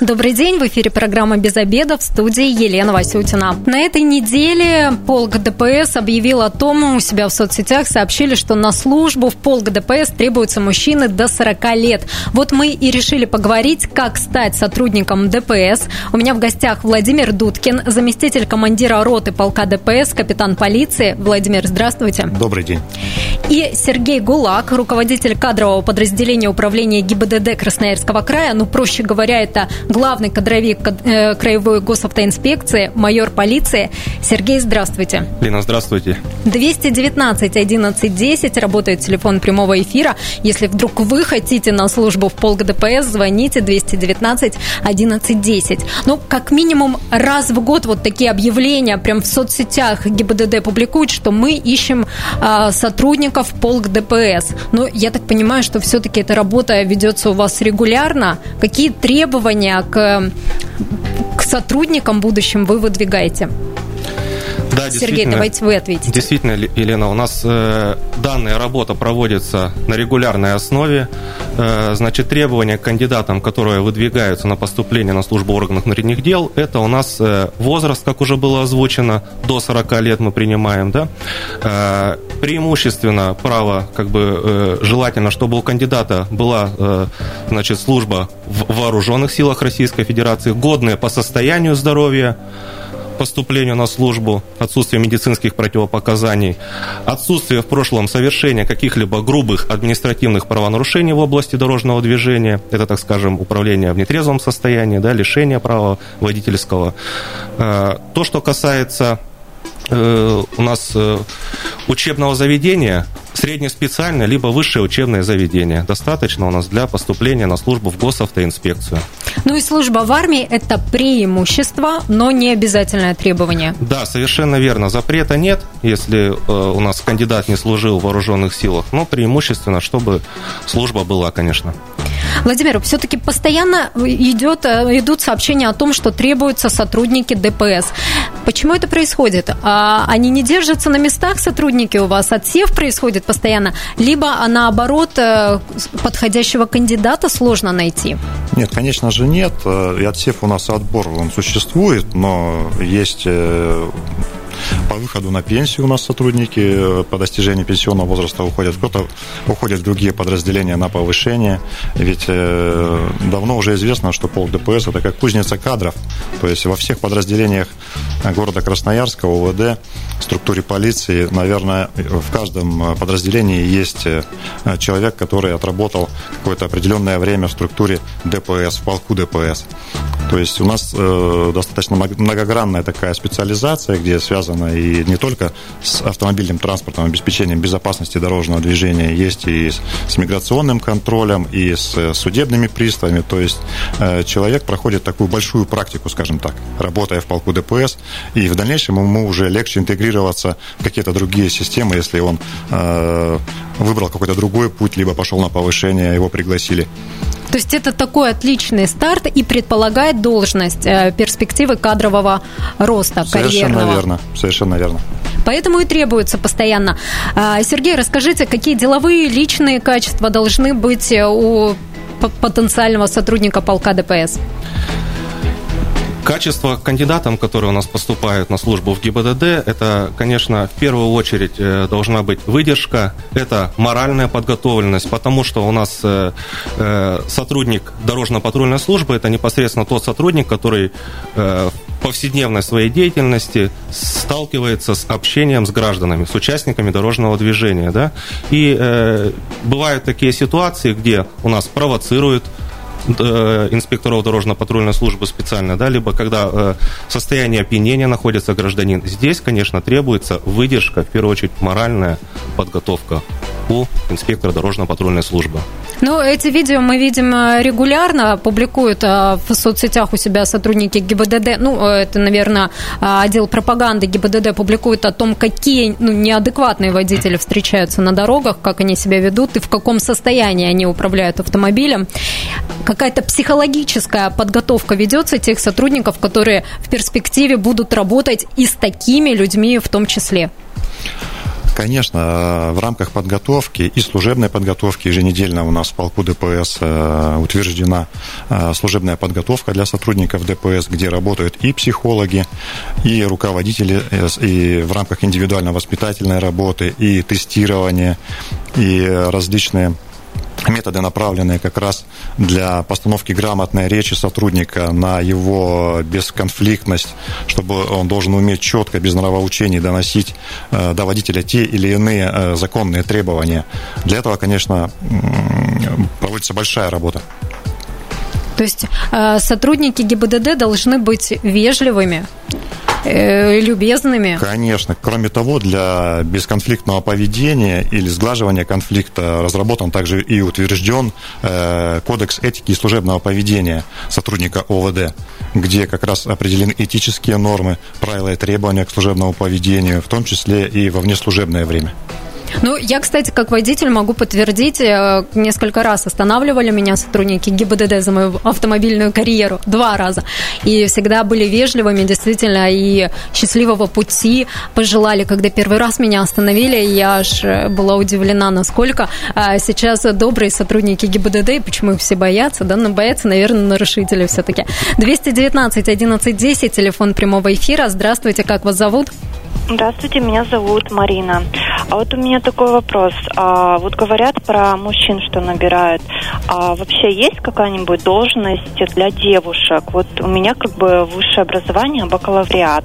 Добрый день, в эфире программа «Без обеда» в студии Елена Васютина. На этой неделе полк ДПС объявил о том, у себя в соцсетях сообщили, что на службу в полк ДПС требуются мужчины до 40 лет. Вот мы и решили поговорить, как стать сотрудником ДПС. У меня в гостях Владимир Дудкин, заместитель командира роты полка ДПС, капитан полиции. Владимир, здравствуйте. Добрый день. И Сергей Гулак, руководитель кадрового подразделения управления ГИБДД Красноярского края. Ну, проще говоря, это главный кадровик э, Краевой госавтоинспекции, майор полиции. Сергей, здравствуйте. Лена, здравствуйте. 219 11 10 работает телефон прямого эфира. Если вдруг вы хотите на службу в полк ДПС, звоните 219 11 10. Ну, как минимум раз в год вот такие объявления прям в соцсетях ГИБДД публикуют, что мы ищем э, сотрудников полк ДПС. Но я так понимаю, что все-таки эта работа ведется у вас регулярно. Какие требования к, к сотрудникам будущим вы выдвигаете? Да, Сергей, давайте вы ответите. Действительно, Елена, у нас э, данная работа проводится на регулярной основе. Э, значит, требования к кандидатам, которые выдвигаются на поступление на службу органов внутренних дел, это у нас э, возраст, как уже было озвучено, до 40 лет мы принимаем, да. Э, преимущественно право, как бы э, желательно, чтобы у кандидата была, э, значит, служба в вооруженных силах Российской Федерации, годная по состоянию здоровья, поступлению на службу, отсутствие медицинских противопоказаний, отсутствие в прошлом совершения каких-либо грубых административных правонарушений в области дорожного движения, это, так скажем, управление в нетрезвом состоянии, да, лишение права водительского. Э, то, что касается э, у нас э, учебного заведения, среднеспециальное, либо высшее учебное заведение. Достаточно у нас для поступления на службу в госавтоинспекцию. Ну и служба в армии – это преимущество, но не обязательное требование. Да, совершенно верно. Запрета нет, если э, у нас кандидат не служил в вооруженных силах, но преимущественно, чтобы служба была, конечно. Владимир, все-таки постоянно идет, э, идут сообщения о том, что требуются сотрудники ДПС. Почему это происходит? А они не держатся на местах, сотрудники у вас? Отсев происходит постоянно? Либо, а наоборот, э, подходящего кандидата сложно найти? Нет, конечно же нет. Э, и отсев у нас отбор, он существует, но есть по выходу на пенсию у нас сотрудники э, по достижении пенсионного возраста уходят. Кто-то уходит в другие подразделения на повышение. Ведь э, давно уже известно, что полк ДПС – это как кузница кадров. То есть во всех подразделениях города Красноярска, ОВД, структуре полиции, наверное, в каждом подразделении есть э, человек, который отработал какое-то определенное время в структуре ДПС, в полку ДПС. То есть у нас э, достаточно многогранная такая специализация, где связана и не только с автомобильным транспортом, обеспечением безопасности дорожного движения, есть и с, с миграционным контролем, и с э, судебными приставами. То есть э, человек проходит такую большую практику, скажем так, работая в полку ДПС, и в дальнейшем ему уже легче интегрироваться в какие-то другие системы, если он э, выбрал какой-то другой путь, либо пошел на повышение, его пригласили. То есть это такой отличный старт и предполагает должность, э, перспективы кадрового роста, совершенно карьерного. Верно, совершенно верно. Поэтому и требуется постоянно. А, Сергей, расскажите, какие деловые, личные качества должны быть у потенциального сотрудника полка ДПС? Качество кандидатам, которые у нас поступают на службу в ГИБДД, это, конечно, в первую очередь э, должна быть выдержка, это моральная подготовленность, потому что у нас э, э, сотрудник дорожно-патрульной службы это непосредственно тот сотрудник, который в повседневной своей деятельности сталкивается с общением с гражданами, с участниками дорожного движения. Да? И бывают такие ситуации, где у нас провоцируют инспекторов дорожно-патрульной службы специально, да, либо когда э, в состоянии опьянения находится гражданин. Здесь, конечно, требуется выдержка, в первую очередь моральная подготовка у инспектора дорожно-патрульной службы. Ну, эти видео мы видим э, регулярно, публикуют в соцсетях у себя сотрудники ГИБДД. Ну, это, наверное, отдел пропаганды ГИБДД публикует о том, какие ну, неадекватные водители встречаются на дорогах, как они себя ведут и в каком состоянии они управляют автомобилем какая-то психологическая подготовка ведется тех сотрудников, которые в перспективе будут работать и с такими людьми в том числе? Конечно, э, в рамках подготовки и служебной подготовки еженедельно у нас в полку ДПС э, утверждена э, служебная подготовка для сотрудников ДПС, где работают и психологи, и руководители, и в рамках индивидуально-воспитательной работы, и тестирования, и различные методы, направленные как раз для постановки грамотной речи сотрудника на его бесконфликтность, чтобы он должен уметь четко, без нравоучений доносить э, до водителя те или иные э, законные требования. Для этого, конечно, проводится большая работа. То есть э, сотрудники ГИБДД должны быть вежливыми, любезными. Конечно. Кроме того, для бесконфликтного поведения или сглаживания конфликта разработан также и утвержден э, кодекс этики и служебного поведения сотрудника ОВД, где как раз определены этические нормы, правила и требования к служебному поведению, в том числе и во внеслужебное время. Ну, я, кстати, как водитель могу подтвердить, э, несколько раз останавливали меня сотрудники ГИБДД за мою автомобильную карьеру, два раза, и всегда были вежливыми, действительно, и счастливого пути пожелали, когда первый раз меня остановили, я аж э, была удивлена, насколько а сейчас добрые сотрудники ГИБДД, почему их все боятся, да, но боятся, наверное, нарушители все-таки. 219 11 10, телефон прямого эфира, здравствуйте, как вас зовут? Здравствуйте, меня зовут Марина. А вот у меня такой вопрос. А, вот говорят про мужчин, что набирают. А вообще есть какая-нибудь должность для девушек? Вот у меня как бы высшее образование, бакалавриат.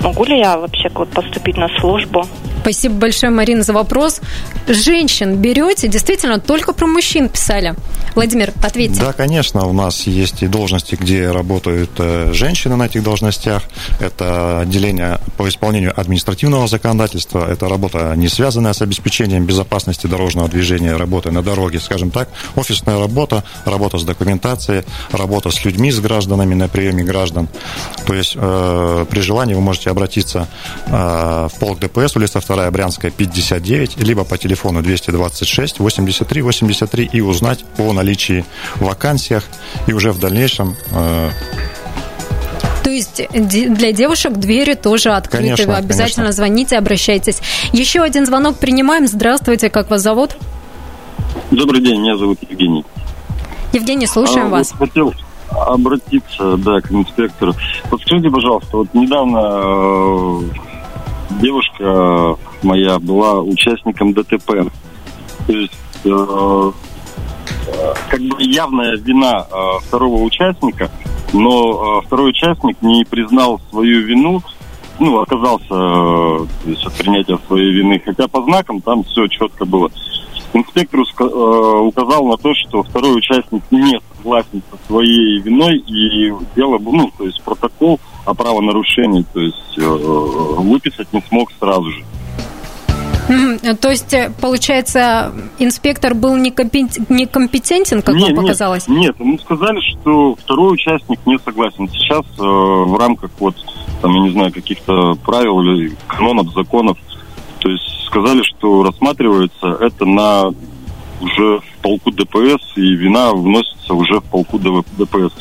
Могу ли я вообще вот поступить на службу? Спасибо большое, Марина, за вопрос. Женщин берете? Действительно, только про мужчин писали. Владимир, ответьте. Да, конечно, у нас есть и должности, где работают э, женщины на этих должностях. Это отделение по исполнению административного законодательства. Это работа, не связанная с обеспечением безопасности дорожного движения, работа на дороге, скажем так. Офисная работа, работа с документацией, работа с людьми, с гражданами на приеме граждан. То есть э, при желании вы можете обратиться э, в полк ДПС, улица 2 Брянская, 59, либо по телефону 226 83 83 и узнать о наличии вакансиях и уже в дальнейшем э, то есть для девушек двери тоже открыты. Конечно, Вы обязательно конечно. звоните, обращайтесь. Еще один звонок принимаем. Здравствуйте, как вас зовут? Добрый день, меня зовут Евгений. Евгений, слушаем а, вас. Вот хотел обратиться, да, к инспектору. Подскажите, пожалуйста, вот недавно э, девушка моя была участником ДТП. То есть э, как бы явная вина э, второго участника, но э, второй участник не признал свою вину, ну, отказался э, есть, от принятия своей вины, хотя по знакам там все четко было. Инспектор э, указал на то, что второй участник не согласен со своей виной и дело, ну, то есть протокол о правонарушении, то есть э, выписать не смог сразу же. То есть, э, получается, инспектор был некомпетентен, как нет, вам показалось? Нет, нет, ему сказали, что второй участник не согласен. Сейчас э, в рамках вот, там, я не знаю, каких-то правил или канонов, законов, то есть сказали, что рассматривается это на уже в полку ДПС, и вина вносится уже в полку ДПС.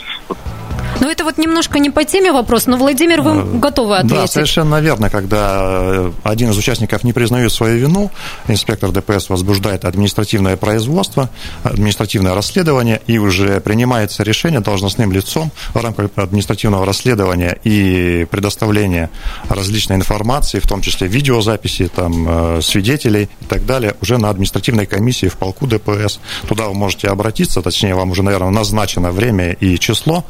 Ну, это вот немножко не по теме вопрос, но, Владимир, вы э, готовы ответить? Да, совершенно верно. Когда э, один из участников не признает свою вину, инспектор ДПС возбуждает административное производство, административное расследование, и уже принимается решение должностным лицом в рамках административного расследования и предоставления различной информации, в том числе видеозаписи, там, э, свидетелей и так далее, уже на административной комиссии в полку ДПС. Туда вы можете обратиться, точнее, вам уже, наверное, назначено время и число,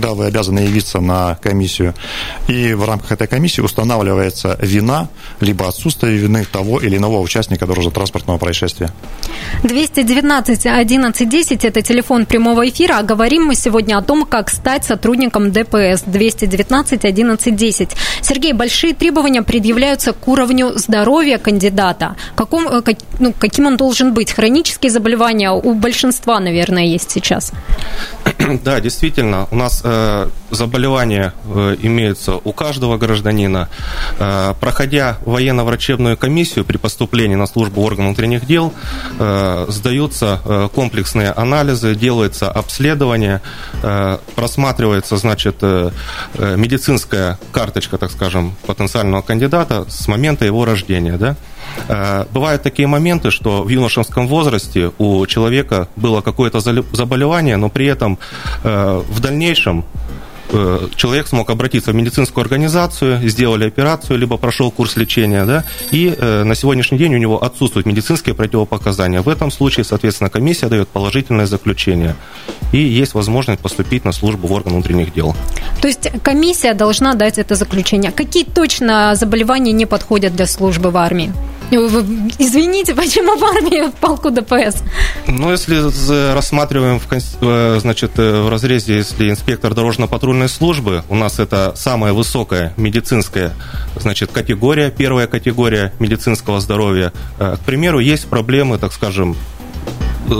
когда вы обязаны явиться на комиссию. И в рамках этой комиссии устанавливается вина, либо отсутствие вины того или иного участника дорожно-транспортного происшествия. 219 11 10 – это телефон прямого эфира. А говорим мы сегодня о том, как стать сотрудником ДПС. 219 11 10. Сергей, большие требования предъявляются к уровню здоровья кандидата. Каком, э, как, ну, каким он должен быть? Хронические заболевания у большинства, наверное, есть сейчас. Да, действительно. У нас э, заболевания э, имеются у каждого гражданина. Э, проходя военно-врачебную комиссию при поступлении на службу органов внутренних дел, сдаются комплексные анализы, делается обследование, просматривается, значит, медицинская карточка, так скажем, потенциального кандидата с момента его рождения, да. Бывают такие моменты, что в юношеском возрасте у человека было какое-то заболевание, но при этом в дальнейшем э, человек смог обратиться в медицинскую организацию, сделали операцию, либо прошел курс лечения, да, и на сегодняшний день у него отсутствуют медицинские противопоказания. В этом случае, соответственно, комиссия дает положительное заключение, и есть возможность поступить на службу в орган внутренних дел. То есть комиссия должна дать это заключение. Какие точно заболевания не подходят для службы в армии? Извините, почему в армии в полку ДПС? Ну, если рассматриваем в, э, значит, э, в разрезе, если инспектор дорожно-патрульной службы, у нас это самая высокая медицинская значит, категория, первая категория медицинского здоровья. Э, к примеру, есть проблемы, так скажем,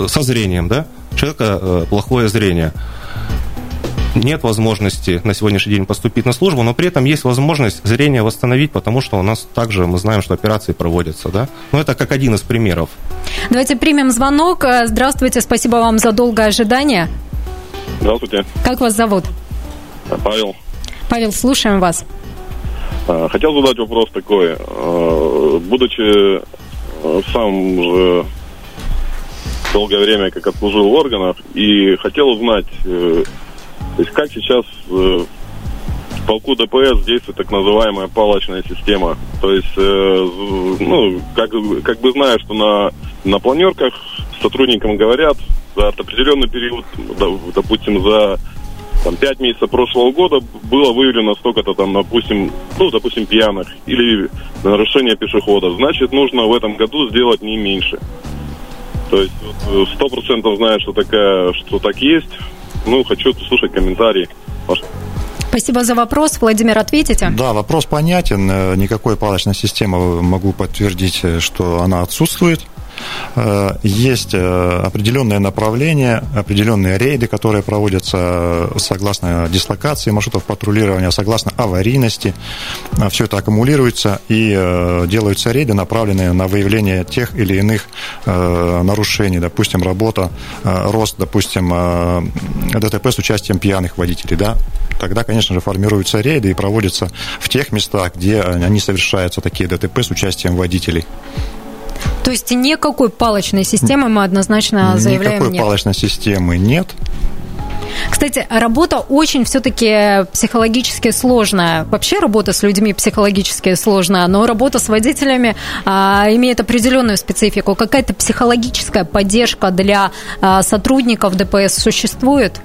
со зрением, да? Человека плохое зрение нет возможности на сегодняшний день поступить на службу, но при этом есть возможность зрение восстановить, потому что у нас также мы знаем, что операции проводятся, да. Но это как один из примеров. Давайте примем звонок. Здравствуйте, спасибо вам за долгое ожидание. Здравствуйте. Как вас зовут? Павел. Павел, слушаем вас. А, хотел задать вопрос такой. Будучи сам уже долгое время как отслужил в органах, и хотел узнать, э, то есть как сейчас э, в полку ДПС действует так называемая палочная система. То есть, э, ну, как, как бы зная, что на, на планерках сотрудникам говорят за определенный период, допустим, за там, 5 месяцев прошлого года было выявлено столько-то там, допустим, ну, допустим, пьяных или нарушение пешеходов. Значит, нужно в этом году сделать не меньше. То есть э, сто процентов знаю, что такая, что так есть. Ну, хочу слушать комментарии. Спасибо за вопрос. Владимир, ответите? Да, вопрос понятен. Никакой палочной системы могу подтвердить, что она отсутствует. Э, есть э, определенное направление, определенные рейды, которые проводятся э, согласно дислокации маршрутов патрулирования, согласно аварийности. Все это аккумулируется и делаются рейды, направленные на выявление тех или иных нарушений. Допустим, работа, рост, допустим, ДТП с участием пьяных водителей. Да? Тогда, конечно же, формируются рейды и проводятся в тех местах, где они совершаются, такие ДТП с участием водителей. То есть никакой палочной системы мы однозначно заявляем Никакой нет. палочной системы нет. Кстати, работа очень все-таки психологически сложная. Вообще работа с людьми психологически сложная, но работа с водителями а, имеет определенную специфику. Какая-то психологическая поддержка для а, сотрудников ДПС существует?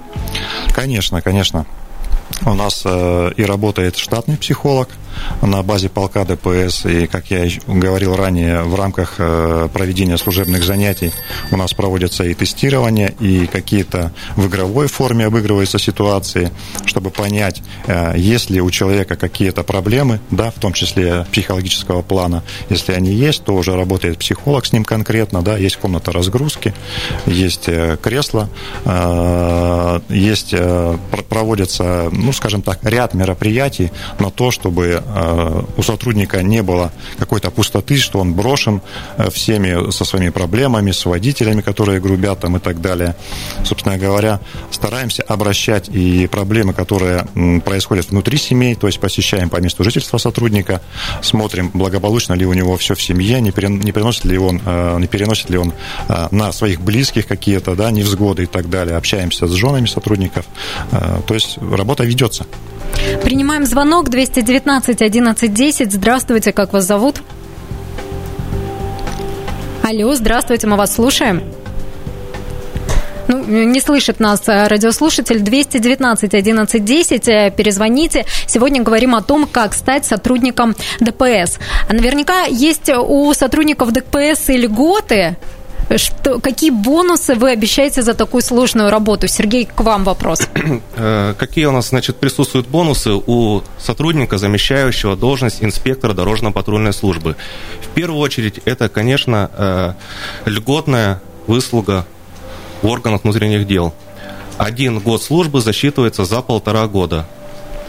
Конечно, конечно. У нас э, и работает штатный психолог – на базе полка ДПС. И, как я говорил ранее, в рамках э, проведения служебных занятий у нас проводятся и тестирования, и какие-то в игровой форме обыгрываются ситуации, чтобы понять, э, есть ли у человека какие-то проблемы, да, в том числе психологического плана. Если они есть, то уже работает психолог с ним конкретно, да, есть комната разгрузки, есть э, кресло, есть, проводится, ну, скажем так, ряд мероприятий на то, чтобы у сотрудника не было какой-то пустоты, что он брошен э, всеми со своими проблемами, с водителями, которые грубят там и так далее. Собственно говоря, стараемся обращать и проблемы, которые происходят внутри семей, то есть посещаем по месту жительства сотрудника, смотрим, благополучно ли у него все в семье, не, переносит ли он, э, не переносит ли он на своих близких какие-то да, невзгоды и так далее. Общаемся с женами сотрудников. То есть работа ведется. Принимаем звонок 219 11 10. Здравствуйте, как вас зовут? Алло, здравствуйте, мы вас слушаем. Ну, не слышит нас э, радиослушатель 219 11 10. Перезвоните. Сегодня говорим о том, как стать сотрудником ДПС. Наверняка есть у сотрудников ДПС и льготы, что, какие бонусы вы обещаете за такую сложную работу? Сергей, к вам вопрос. Э, какие у нас, значит, присутствуют бонусы у сотрудника, замещающего должность инспектора дорожно-патрульной службы? В первую очередь, это, конечно, э, льготная выслуга в органах внутренних дел. один год службы засчитывается за полтора года.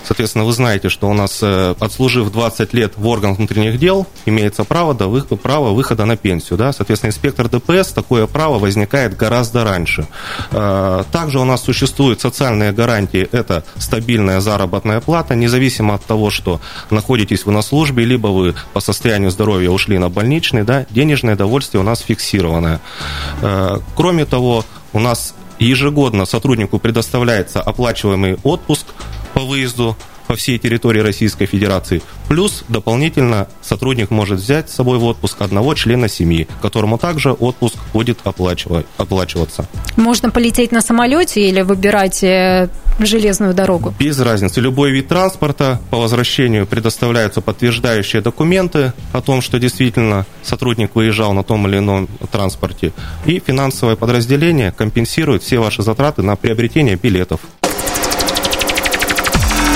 Соответственно, вы знаете, что у нас, э, отслужив 20 лет в органах внутренних дел, имеется право, до выхода, право выхода на пенсию. Да? Соответственно, инспектор ДПС такое право возникает гораздо раньше. Э, также у нас существуют социальные гарантии. Это стабильная заработная плата, независимо от того, что находитесь вы на службе, либо вы по состоянию здоровья ушли на больничный, да, денежное довольствие у нас фиксированное. Э, кроме того, у нас ежегодно сотруднику предоставляется оплачиваемый отпуск по выезду по всей территории Российской Федерации. Плюс дополнительно сотрудник может взять с собой в отпуск одного члена семьи, которому также отпуск будет оплачиваться. Можно полететь на самолете или выбирать э, железную дорогу? Без разницы. Любой вид транспорта по возвращению предоставляются подтверждающие документы о том, что действительно сотрудник выезжал на том или ином транспорте. И финансовое подразделение компенсирует все ваши затраты на приобретение билетов.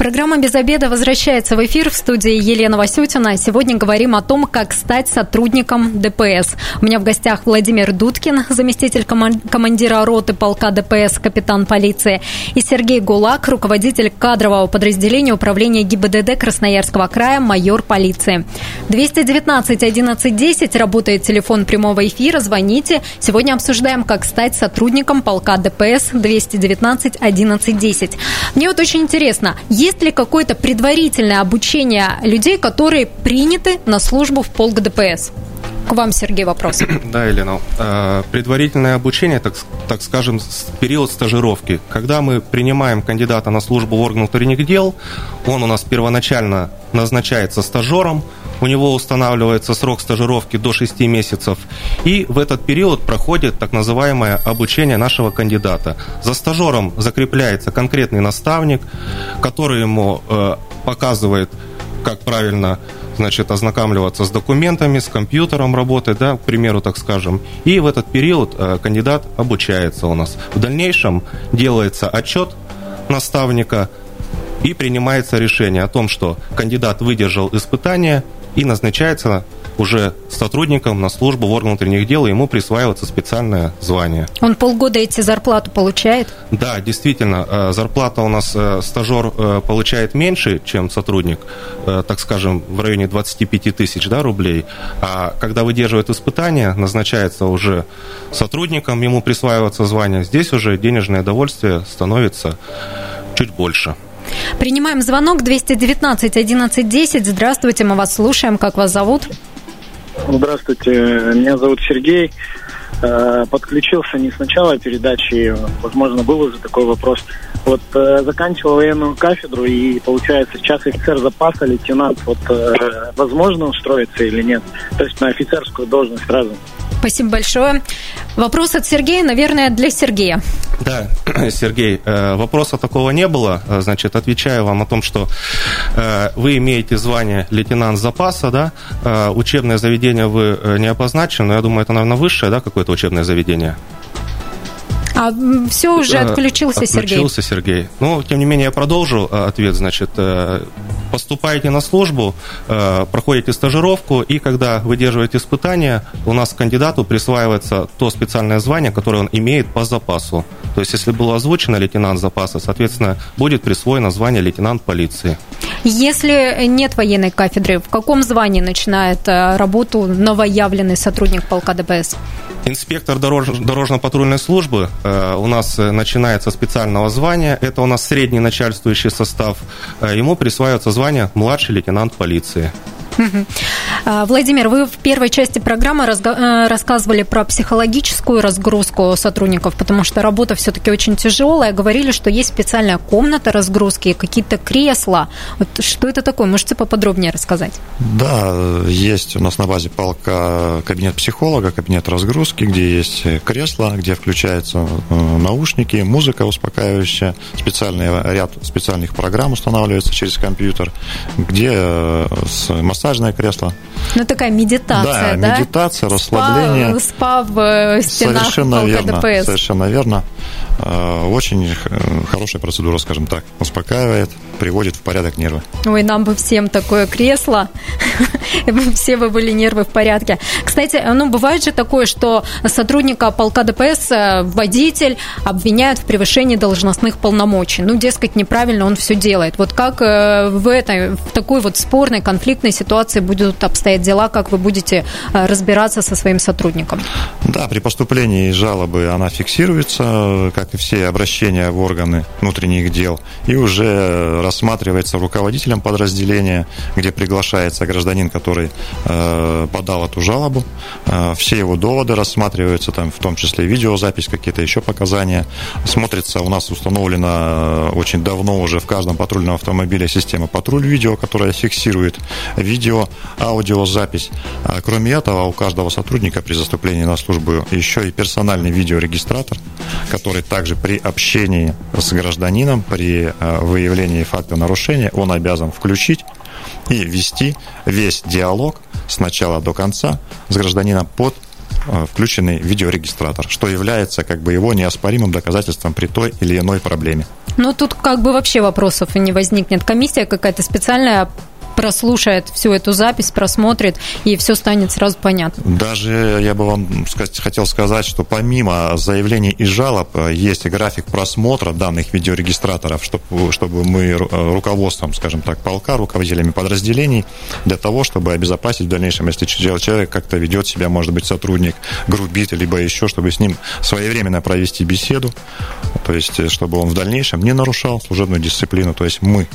Программа «Без обеда» возвращается в эфир в студии Елена Васютина. Сегодня говорим о том, как стать сотрудником ДПС. У меня в гостях Владимир Дудкин, заместитель командира роты полка ДПС, капитан полиции, и Сергей Гулак, руководитель кадрового подразделения управления ГИБДД Красноярского края, майор полиции. 219 11 10 работает телефон прямого эфира. Звоните. Сегодня обсуждаем, как стать сотрудником полка ДПС 219 11 10. Мне вот очень интересно, есть ли какое-то предварительное обучение людей, которые приняты на службу в полк ДПС? К вам, Сергей, вопрос. Да, Елена. Э, предварительное обучение, так, так скажем, период стажировки. Когда мы принимаем кандидата на службу в орган внутренних дел, он у нас первоначально назначается стажером, у него устанавливается срок стажировки до 6 месяцев, и в этот период проходит так называемое обучение нашего кандидата. За стажером закрепляется конкретный наставник, который ему э, показывает, как правильно значит, ознакомливаться с документами, с компьютером работать, да, к примеру, так скажем. И в этот период э, кандидат обучается у нас. В дальнейшем делается отчет наставника и принимается решение о том, что кандидат выдержал испытание и назначается уже сотрудником на службу в орган внутренних дел, ему присваивается специальное звание. Он полгода эти зарплату получает? Да, действительно, э, зарплата у нас э, стажер э, получает меньше, чем сотрудник, так скажем, в районе 25 тысяч да, рублей. А когда выдерживает испытания, назначается уже сотрудником, ему присваивается звание. Здесь уже денежное довольствие становится чуть больше. Принимаем звонок 219 11 10. Здравствуйте, мы вас слушаем. Как вас зовут? Здравствуйте, меня зовут Сергей. Э, подключился не с начала передачи, возможно, был уже такой вопрос. Вот э, заканчивал военную кафедру и, получается, сейчас офицер запаса, лейтенант. Вот э, возможно устроиться или нет? То есть на офицерскую должность сразу. Спасибо большое. Вопрос от Сергея, наверное, для Сергея. Да, Сергей, э, вопроса такого не было. Э, значит, отвечаю вам о том, что э, вы имеете звание лейтенант запаса, да, учебное заведение вы не обозначили, но я думаю, это, наверное, высшее, да, какое-то учебное заведение? А все уже отключился, Сергей. Отключился Сергей. Ну, тем не менее, я продолжу ответ. Значит, поступаете на службу, э, проходите стажировку, и когда выдерживаете испытания, у нас кандидату присваивается то специальное звание, которое он имеет по запасу. То есть, если было озвучено лейтенант запаса, соответственно, будет присвоено звание лейтенант полиции. Если нет военной кафедры, в каком звании начинает э, работу новоявленный сотрудник полка ДПС? Инспектор дорож... дорожно-патрульной службы э, у нас начинается специального звания. Это у нас средний начальствующий состав. Ему присваивается звание младший лейтенант полиции. А, Владимир, вы в первой части программы э, рассказывали про психологическую разгрузку сотрудников, потому что работа все-таки очень тяжелая. Говорили, что есть специальная комната разгрузки, какие-то кресла. Вот что это такое? Можете поподробнее рассказать? Да, есть у нас на базе полка кабинет психолога, кабинет разгрузки, где есть кресло, где включаются э, наушники, музыка успокаивающая, специальный ряд специальных программ устанавливается через компьютер, где э, с массажное кресло. Ну, такая медитация, да? Да, медитация, расслабление. Спа, спа в э, стенах совершенно верно, ДПС. Совершенно верно. Э, очень хорошая процедура, скажем так. Успокаивает, приводит в порядок нервы. Ой, нам бы всем такое кресло. все вы были нервы в порядке. Кстати, ну, бывает же такое, что сотрудника полка ДПС э, водитель обвиняют в превышении должностных полномочий. Ну, дескать, неправильно он все делает. Вот как э, в этой, в такой вот спорной, конфликтной ситуации будут обстоять дела, как вы будете э, разбираться со своим сотрудником? Да, при поступлении жалобы она фиксируется, как и все обращения в органы внутренних дел, и уже рассматривается руководителем подразделения, где приглашается гражданин, который э, подал эту жалобу. Э, все его доводы рассматриваются, там, в том числе видеозапись, какие-то еще показания. Смотрится, у нас установлена очень давно уже в каждом патрульном автомобиле система патруль видео, которая фиксирует видео, аудиозапись. А кроме этого, у каждого сотрудника при заступлении на службу еще и персональный видеорегистратор, который также при общении с гражданином, при э, выявлении факта нарушения, он обязан включить и вести весь диалог с начала до конца с гражданином под э, включенный видеорегистратор, что является как бы его неоспоримым доказательством при той или иной проблеме. Ну, тут как бы вообще вопросов не возникнет. Комиссия какая-то специальная прослушает всю эту запись, просмотрит, и все станет сразу понятно. Даже я бы вам сказать, хотел сказать, что помимо заявлений и жалоб э, есть график просмотра данных видеорегистраторов, чтобы, чтобы мы э, руководством, скажем так, полка, руководителями подразделений, для того, чтобы обезопасить в дальнейшем, если человек как-то ведет себя, может быть, сотрудник, грубит, либо еще, чтобы с ним своевременно провести беседу, то есть, э, чтобы он в дальнейшем не нарушал служебную дисциплину, то есть мы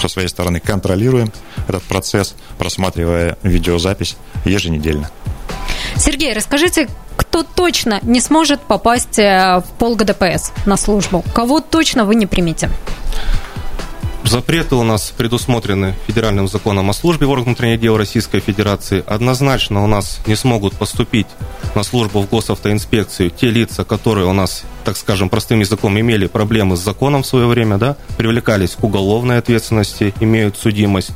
со своей стороны контролируем этот процесс, просматривая видеозапись еженедельно. Сергей, расскажите, кто точно не сможет попасть э, в ДПС на службу? Кого точно вы не примете? Запреты у нас предусмотрены федеральным законом о службе в органах внутренних дел Российской Федерации. Однозначно у нас не смогут поступить на службу в госавтоинспекцию те лица, которые у нас, так скажем, простым языком имели проблемы с законом в свое время, да, привлекались к уголовной ответственности, имеют судимость.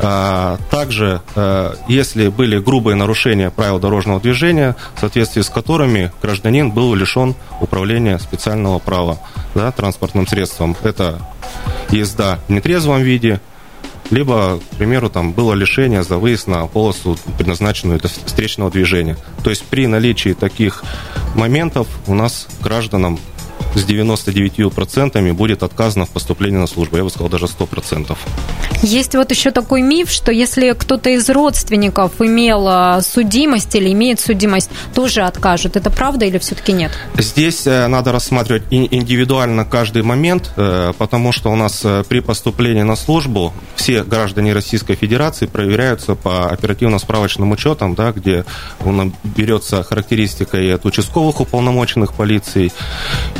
А, также, а, если были грубые нарушения правил дорожного движения, в соответствии с которыми гражданин был лишен управления специального права да, транспортным средством, это езда в нетрезвом виде, либо, к примеру, там было лишение за выезд на полосу, предназначенную для встречного движения. То есть при наличии таких моментов у нас гражданам с 99% будет отказано в поступлении на службу. Я бы сказал, даже 100%. Есть вот еще такой миф, что если кто-то из родственников имел а, судимость или имеет судимость, тоже откажут. Это правда или все-таки нет? Здесь э, надо рассматривать индивидуально каждый момент, э, потому что у нас э, при поступлении на службу все граждане Российской Федерации проверяются по оперативно-справочным учетам, да, где берется характеристика и от участковых уполномоченных полиции,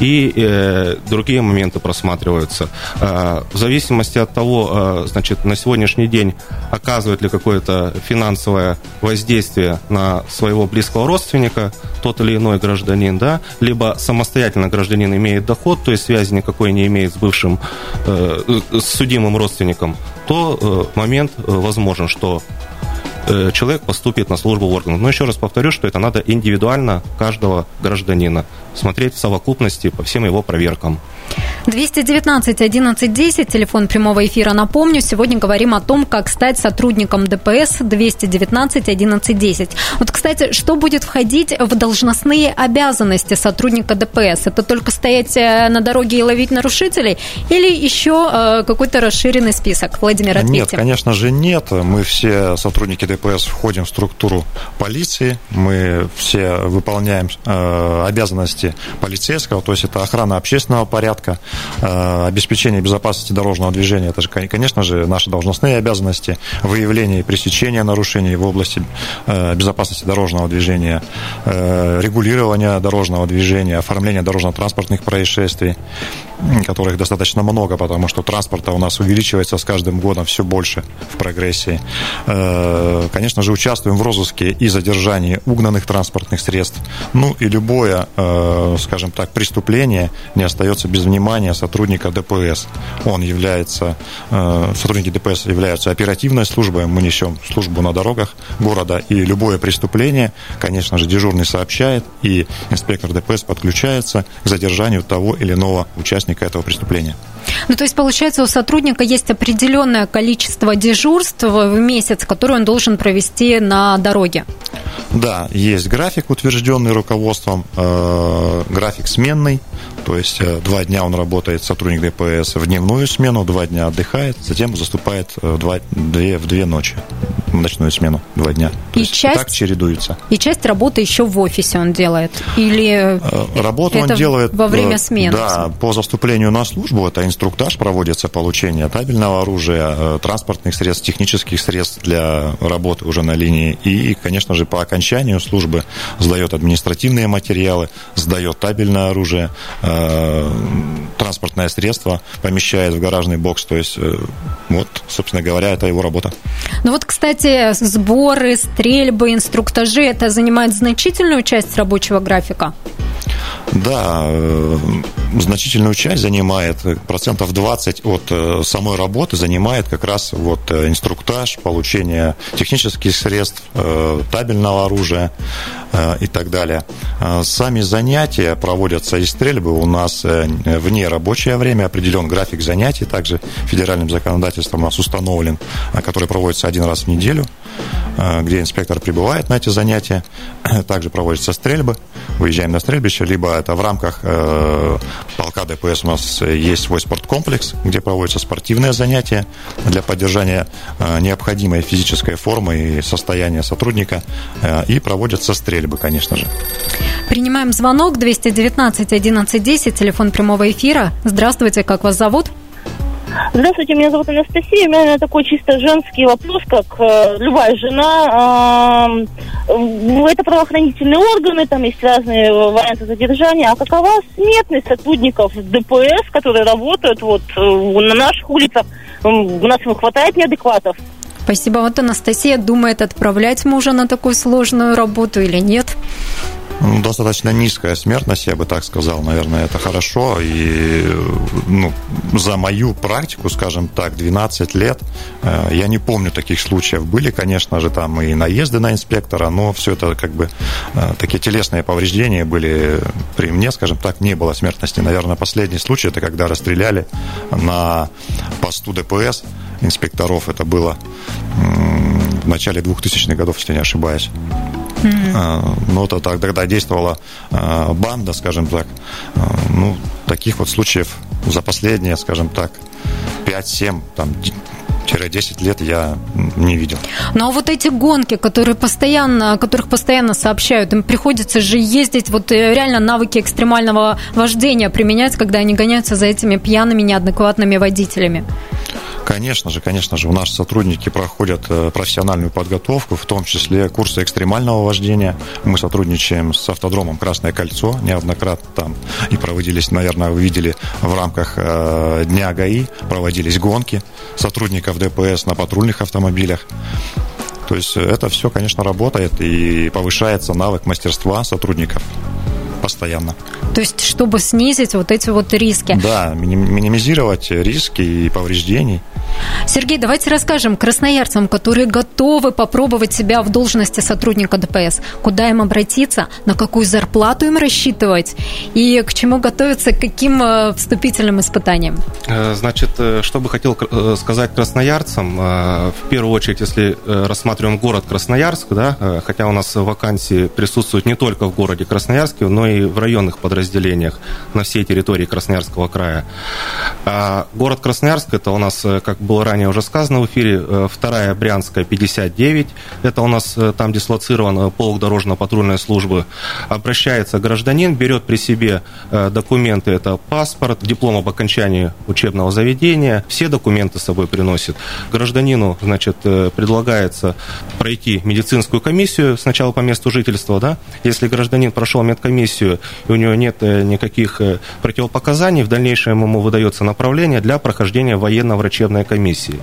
и э, другие моменты просматриваются. Э, в зависимости от того, э, значит, на сегодняшний день оказывает ли какое-то финансовое воздействие на своего близкого родственника тот или иной гражданин, да, либо самостоятельно гражданин имеет доход, то есть связи никакой не имеет с бывшим, э, с судимым родственником, то э, момент э, возможен, что человек поступит на службу в органы. Но еще раз повторю, что это надо индивидуально каждого гражданина смотреть в совокупности по всем его проверкам. 219 11 10, телефон прямого эфира. Напомню, сегодня говорим о том, как стать сотрудником ДПС 219 11 10. Вот, кстати, что будет входить в должностные обязанности сотрудника ДПС? Это только стоять э, на дороге и ловить нарушителей или еще э, какой-то расширенный список? Владимир, ответьте. Нет, конечно же нет. Мы все сотрудники ДПС входим в структуру полиции, мы все выполняем э, обязанности полицейского, то есть это охрана общественного порядка, э, обеспечение безопасности дорожного движения, это же, конечно же, наши должностные обязанности, выявление и пресечение нарушений в области э, безопасности дорожного движения, э, регулирование дорожного движения, оформление дорожно-транспортных происшествий, которых достаточно много, потому что транспорта у нас увеличивается с каждым годом все больше в прогрессии. Э, конечно же, участвуем в розыске и задержании угнанных транспортных средств. Ну и любое, э, скажем так, преступление не остается без внимания сотрудника ДПС. Он является, э, сотрудники ДПС являются оперативной службой, мы несем службу на дорогах города, и любое преступление, конечно же, дежурный сообщает, и инспектор ДПС подключается к задержанию того или иного участника этого преступления. Ну, то есть, получается, у сотрудника есть определенное количество дежурств в месяц, которое он должен провести на дороге. Да, есть график, утвержденный руководством, э, график сменный, то есть э, два дня он работает, сотрудник ДПС, в дневную смену, два дня отдыхает, затем заступает э, два, две, в две ночи в ночную смену, два дня. То и есть часть, так чередуется. И часть работы еще в офисе он делает? Или Работу он делает... во время смены? Да, по заступлению на службу, это инструктаж проводится, получение табельного оружия, э, транспортных средств, технических средств для работы уже на линии. И, конечно же, по окончанию службы сдает административные материалы, сдает табельное оружие, э, транспортное средство помещает в гаражный бокс. То есть, э, вот, собственно говоря, это его работа. Ну вот, кстати, сборы, стрельбы, инструктажи, это занимает значительную часть рабочего графика? Да, значительную часть занимает, процентов 20 от э, самой работы занимает как раз вот инструктаж, получение технических средств, табельного оружия и так далее. Сами занятия проводятся и стрельбы у нас вне рабочее время, определен график занятий, также федеральным законодательством у нас установлен, который проводится один раз в неделю, где инспектор прибывает на эти занятия. Также проводятся стрельбы, выезжаем на стрельбище, либо это в рамках э, полка ДПС у нас есть свой спорткомплекс, где проводятся спортивные занятия для поддержания э, необходимой физической формы и состояния сотрудника, э, и проводятся стрельбы, конечно же. Принимаем звонок 219 11 10, телефон прямого эфира. Здравствуйте, как вас зовут? Здравствуйте, меня зовут Анастасия. У меня такой чисто женский вопрос, как э, любая жена. Э, это правоохранительные органы, там есть разные варианты задержания. А какова смертность сотрудников ДПС, которые работают вот э, на наших улицах? У нас хватает неадекватов. Спасибо. Вот Анастасия думает, отправлять мужа на такую сложную работу или нет. Ну, достаточно низкая смертность, я бы так сказал, наверное, это хорошо. И ну, за мою практику, скажем так, 12 лет, э, я не помню таких случаев. Были, конечно же, там и наезды на инспектора, но все это как бы э, такие телесные повреждения были при мне, скажем так, не было смертности. Наверное, последний случай, это когда расстреляли на посту ДПС инспекторов. Это было в начале 2000-х годов, если не ошибаюсь. Mm-hmm. Ну, это тогда действовала а, банда, скажем так. А, ну, таких вот случаев за последние, скажем так, 5-7, там, 10 лет я не видел. Ну а вот эти гонки, которые постоянно, о которых постоянно сообщают, им приходится же ездить, вот э, реально навыки экстремального вождения применять, когда они гоняются за этими пьяными, неадекватными водителями. Конечно же, конечно же, у нас сотрудники проходят э, профессиональную подготовку, в том числе курсы экстремального вождения. Мы сотрудничаем с автодромом «Красное кольцо» неоднократно там и проводились, наверное, вы видели в рамках э, Дня ГАИ, проводились гонки сотрудников ДПС на патрульных автомобилях. То есть это все, конечно, работает и повышается навык мастерства сотрудников постоянно. То есть, чтобы снизить вот эти вот риски. Да, минимизировать риски и повреждений. Сергей, давайте расскажем красноярцам, которые готовы попробовать себя в должности сотрудника ДПС, куда им обратиться, на какую зарплату им рассчитывать? И к чему готовиться, к каким э, вступительным испытаниям. Э, значит, э, что бы хотел сказать красноярцам, в первую очередь, если рассматриваем город Красноярск, да, хотя у нас вакансии присутствуют не только в городе Красноярске, но и в районных подразделениях на всей территории Красноярского края. А город Красноярск, это у нас, как было ранее уже сказано в эфире, э, вторая Брянская, 59. Это у нас э, там дислоцирован э, полк дорожно-патрульной службы. Обращается гражданин, берет при себе документы, это паспорт, диплом об окончании учебного заведения, все документы с собой приносит. Гражданину, значит, предлагается пройти медицинскую комиссию сначала по месту жительства, да, если гражданин прошел медкомиссию и у него нет никаких противопоказаний, в дальнейшем ему выдается направление для прохождения военно-врачебной комиссии.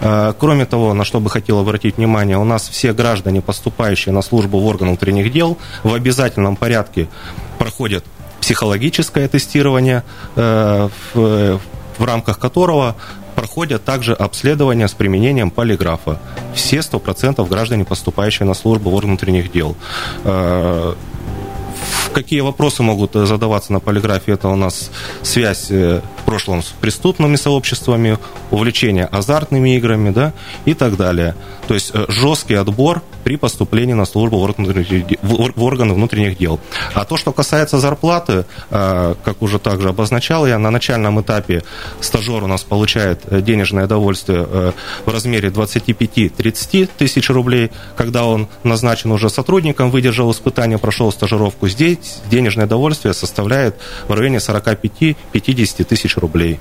Э, кроме того, на что бы хотел обратить внимание, у нас все граждане, поступающие на службу в органы внутренних дел, в обязательном порядке проходят психологическое тестирование, э, в рамках которого проходят также обследования с применением полиграфа. Все 100% граждане, поступающие на службу в органы внутренних дел. Э, какие вопросы могут задаваться на полиграфе? Это у нас связь прошлом с преступными сообществами, увлечение азартными играми, да, и так далее. То есть э, жесткий отбор при поступлении на службу в органы внутренних дел. А то, что касается зарплаты, э, как уже также обозначал я, на начальном этапе стажер у нас получает денежное довольствие в размере 25-30 тысяч рублей, когда он назначен уже сотрудником, выдержал испытание, прошел стажировку. Здесь денежное довольствие составляет в районе 45-50 тысяч рублей.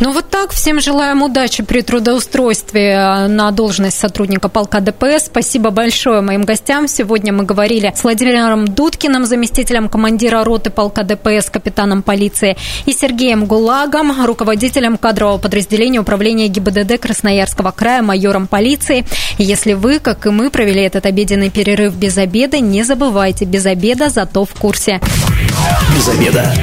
Ну вот так. Всем желаем удачи при трудоустройстве на должность сотрудника полка ДПС. Спасибо большое моим гостям. Сегодня мы говорили с Владимиром Дудкиным, заместителем командира роты полка ДПС, капитаном полиции, и Сергеем Гулагом, руководителем кадрового подразделения управления ГИБДД Красноярского края, майором полиции. если вы, как и мы, провели этот обеденный перерыв без обеда, не забывайте, без обеда, зато в курсе. Без обеда.